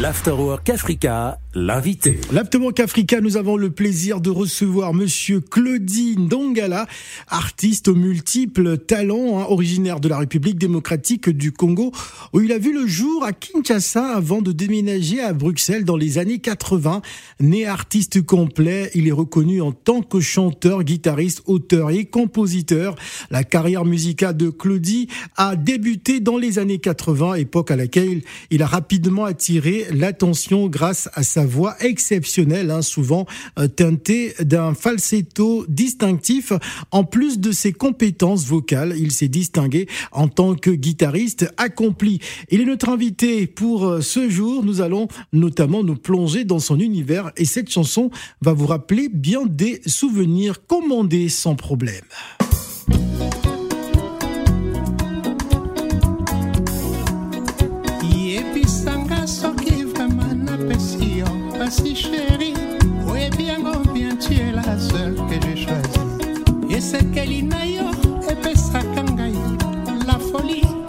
L'Afterwork Africa, l'invité. L'Afterwork Africa, nous avons le plaisir de recevoir Monsieur Claudine Dongala, artiste aux multiples talents, hein, originaire de la République démocratique du Congo, où il a vu le jour à Kinshasa avant de déménager à Bruxelles dans les années 80. Né artiste complet, il est reconnu en tant que chanteur, guitariste, auteur et compositeur. La carrière musicale de Claudie a débuté dans les années 80, époque à laquelle il a rapidement attiré l'attention grâce à sa voix exceptionnelle, hein, souvent euh, teintée d'un falsetto distinctif. En plus de ses compétences vocales, il s'est distingué en tant que guitariste accompli. Il est notre invité pour euh, ce jour. Nous allons notamment nous plonger dans son univers et cette chanson va vous rappeler bien des souvenirs commandés sans problème. Choisie esekeli na yo epesaka ngai la folie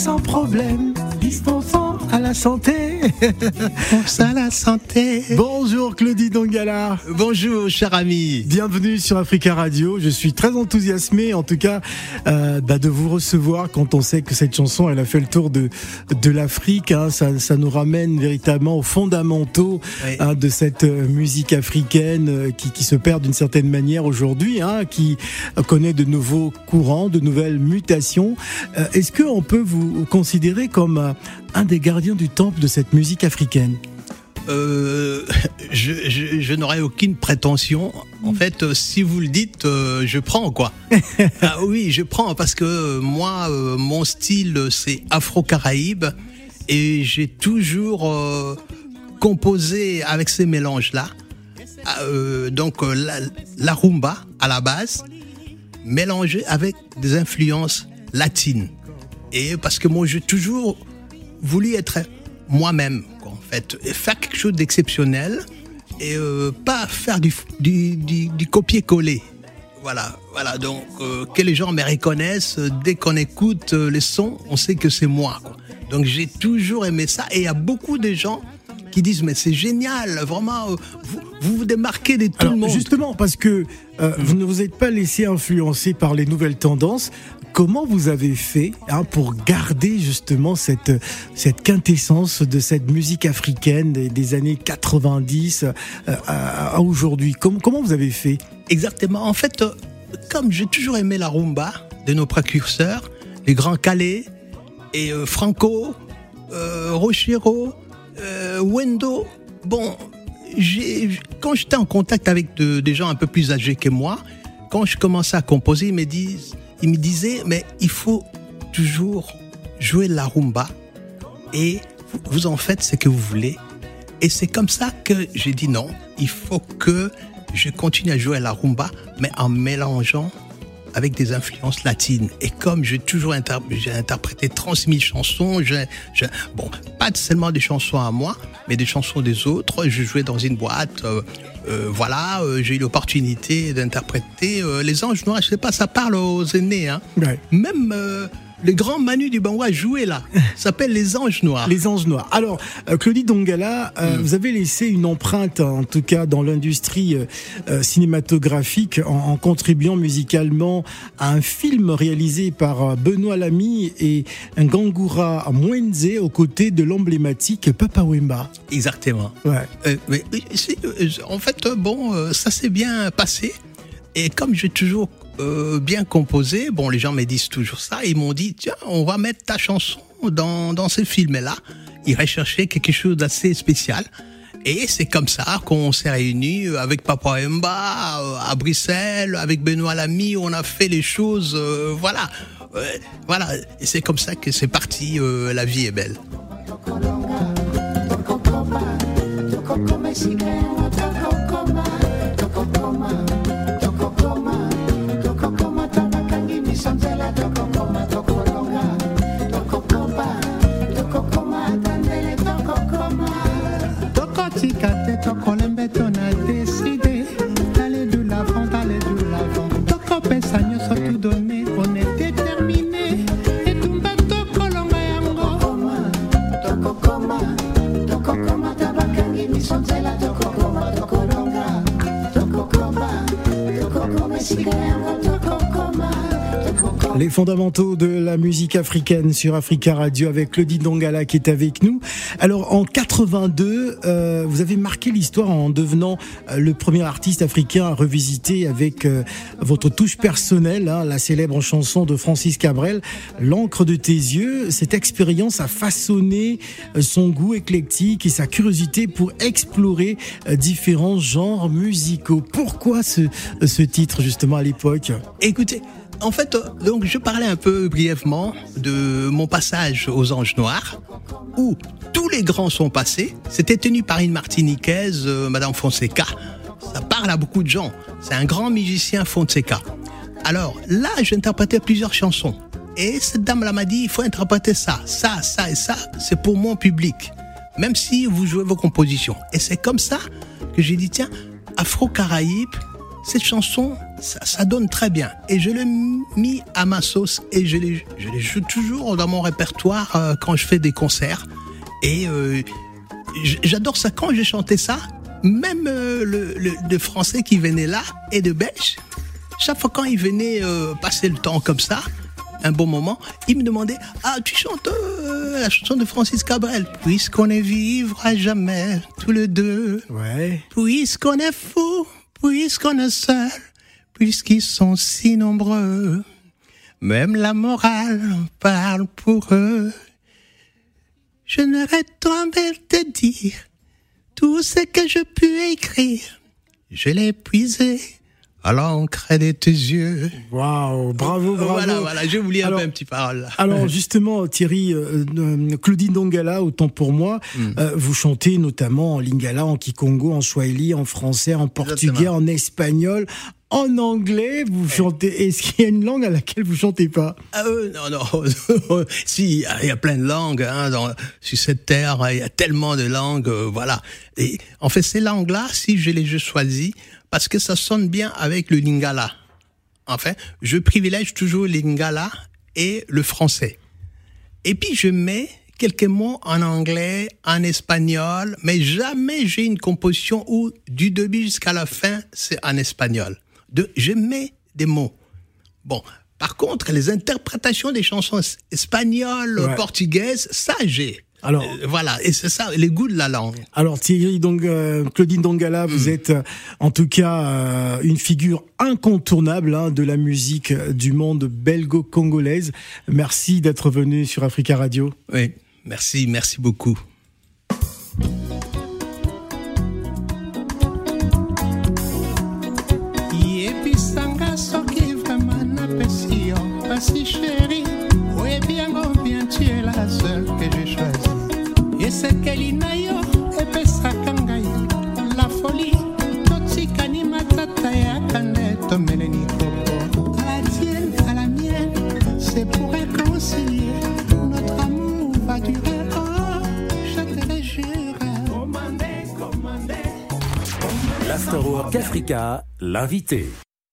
sans problème, dispensant à la santé, Pense à la santé. Bonjour Claudie Dongala. Bonjour cher ami. Bienvenue sur Africa Radio. Je suis très enthousiasmé, en tout cas, euh, bah, de vous recevoir quand on sait que cette chanson, elle a fait le tour de de l'Afrique. Hein. Ça, ça nous ramène véritablement aux fondamentaux Oui. hein, de cette euh, musique africaine euh, qui, qui se perd d'une certaine manière aujourd'hui, hein, qui connaît de nouveaux courants, de nouvelles mutations. Euh, Est-ce que on peut vous considérer comme un des gardiens du temple de cette musique africaine Euh, je, je, je n'aurais aucune prétention. En fait, euh, si vous le dites, euh, je prends quoi. ah oui, je prends parce que moi, mon style, c'est afro-caraïbe et j'ai toujours composé avec ces mélanges-là. Ah, donc la, la rumba à la base, mélangée avec des influences latines. Et parce que moi, j'ai toujours voulu être moi-même, en fait, et faire quelque chose d'exceptionnel et euh, pas faire du, du, du, du copier-coller. Voilà, voilà. Donc euh, que les gens me reconnaissent euh, dès qu'on écoute les sons, on sait que c'est moi. Quoi. Donc j'ai toujours aimé ça et il y a beaucoup de gens qui disent mais c'est génial, vraiment, vous, vous vous démarquez de tout Alors, le monde. Justement, parce que euh, vous ne vous êtes pas laissé influencer par les nouvelles tendances. Comment vous avez fait hein, pour garder justement cette quintessence de cette musique africaine des, années 90 euh, à, aujourd'hui? Comment, vous avez fait? Exactement. En fait, euh, comme j'ai toujours aimé la rumba de nos précurseurs, les grands Calais et euh, Franco, Rochero, Wendo, bon, quand j'étais en contact avec de- des gens un peu plus âgés que moi, quand je commençais à composer, ils me, disent, ils me disaient, mais il faut toujours jouer la rumba et vous- en faites ce que vous voulez. Et c'est comme ça que j'ai dit non, il faut que je continue à jouer la rumba, mais en mélangeant avec des influences latines. Et comme j'ai toujours j'ai interprété 30 000 chansons, j'ai, bon, pas seulement des chansons à moi, mais des chansons des autres. Je jouais dans une boîte, euh, euh, voilà, euh, j'ai eu l'opportunité d'interpréter Les Anges Noirs. Je sais pas, ça parle aux aînés, hein. Ouais. Même le grand Manu du Bangwa jouait là. S'appelle Les Anges Noirs. Les Anges Noirs. Alors, euh, Claudie Dongala, euh, vous avez laissé une empreinte, en tout cas dans l'industrie euh, cinématographique, en, en contribuant musicalement à un film réalisé par Benoît Lamy et Ngangura Mwenze aux côtés de l'emblématique Papa Wemba. Exactement. Ouais. Euh, mais, en fait, bon, ça s'est bien passé. Et comme j'ai toujours euh, bien composé, bon, les gens me disent toujours ça. Ils m'ont dit, tiens, on va mettre ta chanson dans, dans ce film-là. Ils recherchaient quelque chose d'assez spécial. Et c'est comme ça qu'on s'est réunis avec Papa Mba euh, à Bruxelles, avec Benoît Lamy. On a fait les choses, euh, voilà. Euh, voilà. Et c'est comme ça que c'est parti. euh, la vie est belle. Fondamentaux de la musique africaine sur Africa Radio avec Claudie Dongala qui est avec nous. Alors en 82, euh, vous avez marqué l'histoire en devenant euh, le premier artiste africain à revisiter avec euh, votre touche personnelle hein, la célèbre chanson de Francis Cabrel, L'encre de tes yeux. Cette expérience a façonné son goût éclectique et sa curiosité pour explorer différents genres musicaux. Pourquoi ce titre justement à l'époque? Écoutez, en fait, donc je parlais un peu brièvement de mon passage aux Anges Noirs, où tous les grands sont passés. C'était tenu par une Martiniquaise, euh, Madame Fonseca. Ça parle à beaucoup de gens. C'est un grand musicien Fonseca. Alors là, j'interprétais plusieurs chansons. Et cette dame-là m'a dit, il faut interpréter ça, ça, ça et ça. C'est pour mon public. Même si vous jouez vos compositions. Et c'est comme ça que j'ai dit, tiens, Afro-Caraïbes, cette chanson, ça, donne très bien. Et je l'ai mis à ma sauce et je les, je les joue toujours dans mon répertoire euh, quand je fais des concerts. Et euh, j'adore ça. Quand j'ai chanté ça, même euh, le, le, français qui venait là et de belge, chaque fois quand il venait passer le temps comme ça, un bon moment, il me demandait Ah, tu chantes la chanson de Francis Cabrel Puisqu'on est vivre à jamais, tous les deux. Ouais. Puisqu'on est fou puisqu'on est seul, puisqu'ils sont si nombreux. Même la morale parle pour eux. Je n'aurais de te dire tout ce que je puis écrire. Je l'ai épuisé à l'encre de tes yeux. Waouh, bravo, bravo. Voilà, voilà, j'ai oublié un peu un petit parole. Alors justement, Thierry, euh, euh, Claudine Dongala, autant pour moi, hmm. euh, vous chantez notamment en lingala, en kikongo, en swahili, en français, en portugais, en espagnol, en anglais, vous chantez. Est-ce qu'il y a une langue à laquelle vous chantez pas? Ah, Non, non. si, il y a plein de langues hein, dans, sur cette terre. Il y a tellement de langues, voilà. Et en fait, ces langues-là, si je les choisis, parce que ça sonne bien avec le lingala. Enfin, je privilège toujours le lingala et le français. Et puis je mets quelques mots en anglais, en espagnol, mais jamais j'ai une composition où du début jusqu'à la fin c'est en espagnol. De, je mets des mots. Bon, par contre, les interprétations des chansons espagnoles, portugaises, ça j'ai. Alors euh, voilà, et c'est ça, les goûts de la langue. Alors Thierry, donc euh, Claudine Dongala, vous hmm. êtes euh, en tout cas une figure incontournable hein, de la musique du monde belgo-congolaise. Merci d'être venu sur Africa Radio. Oui, merci, merci beaucoup. Nde tomeleni koko à la tienne à la mienne c'est pour réconcilier notre amour va durer oh je te le jure L'Afterwork Africa, l'invité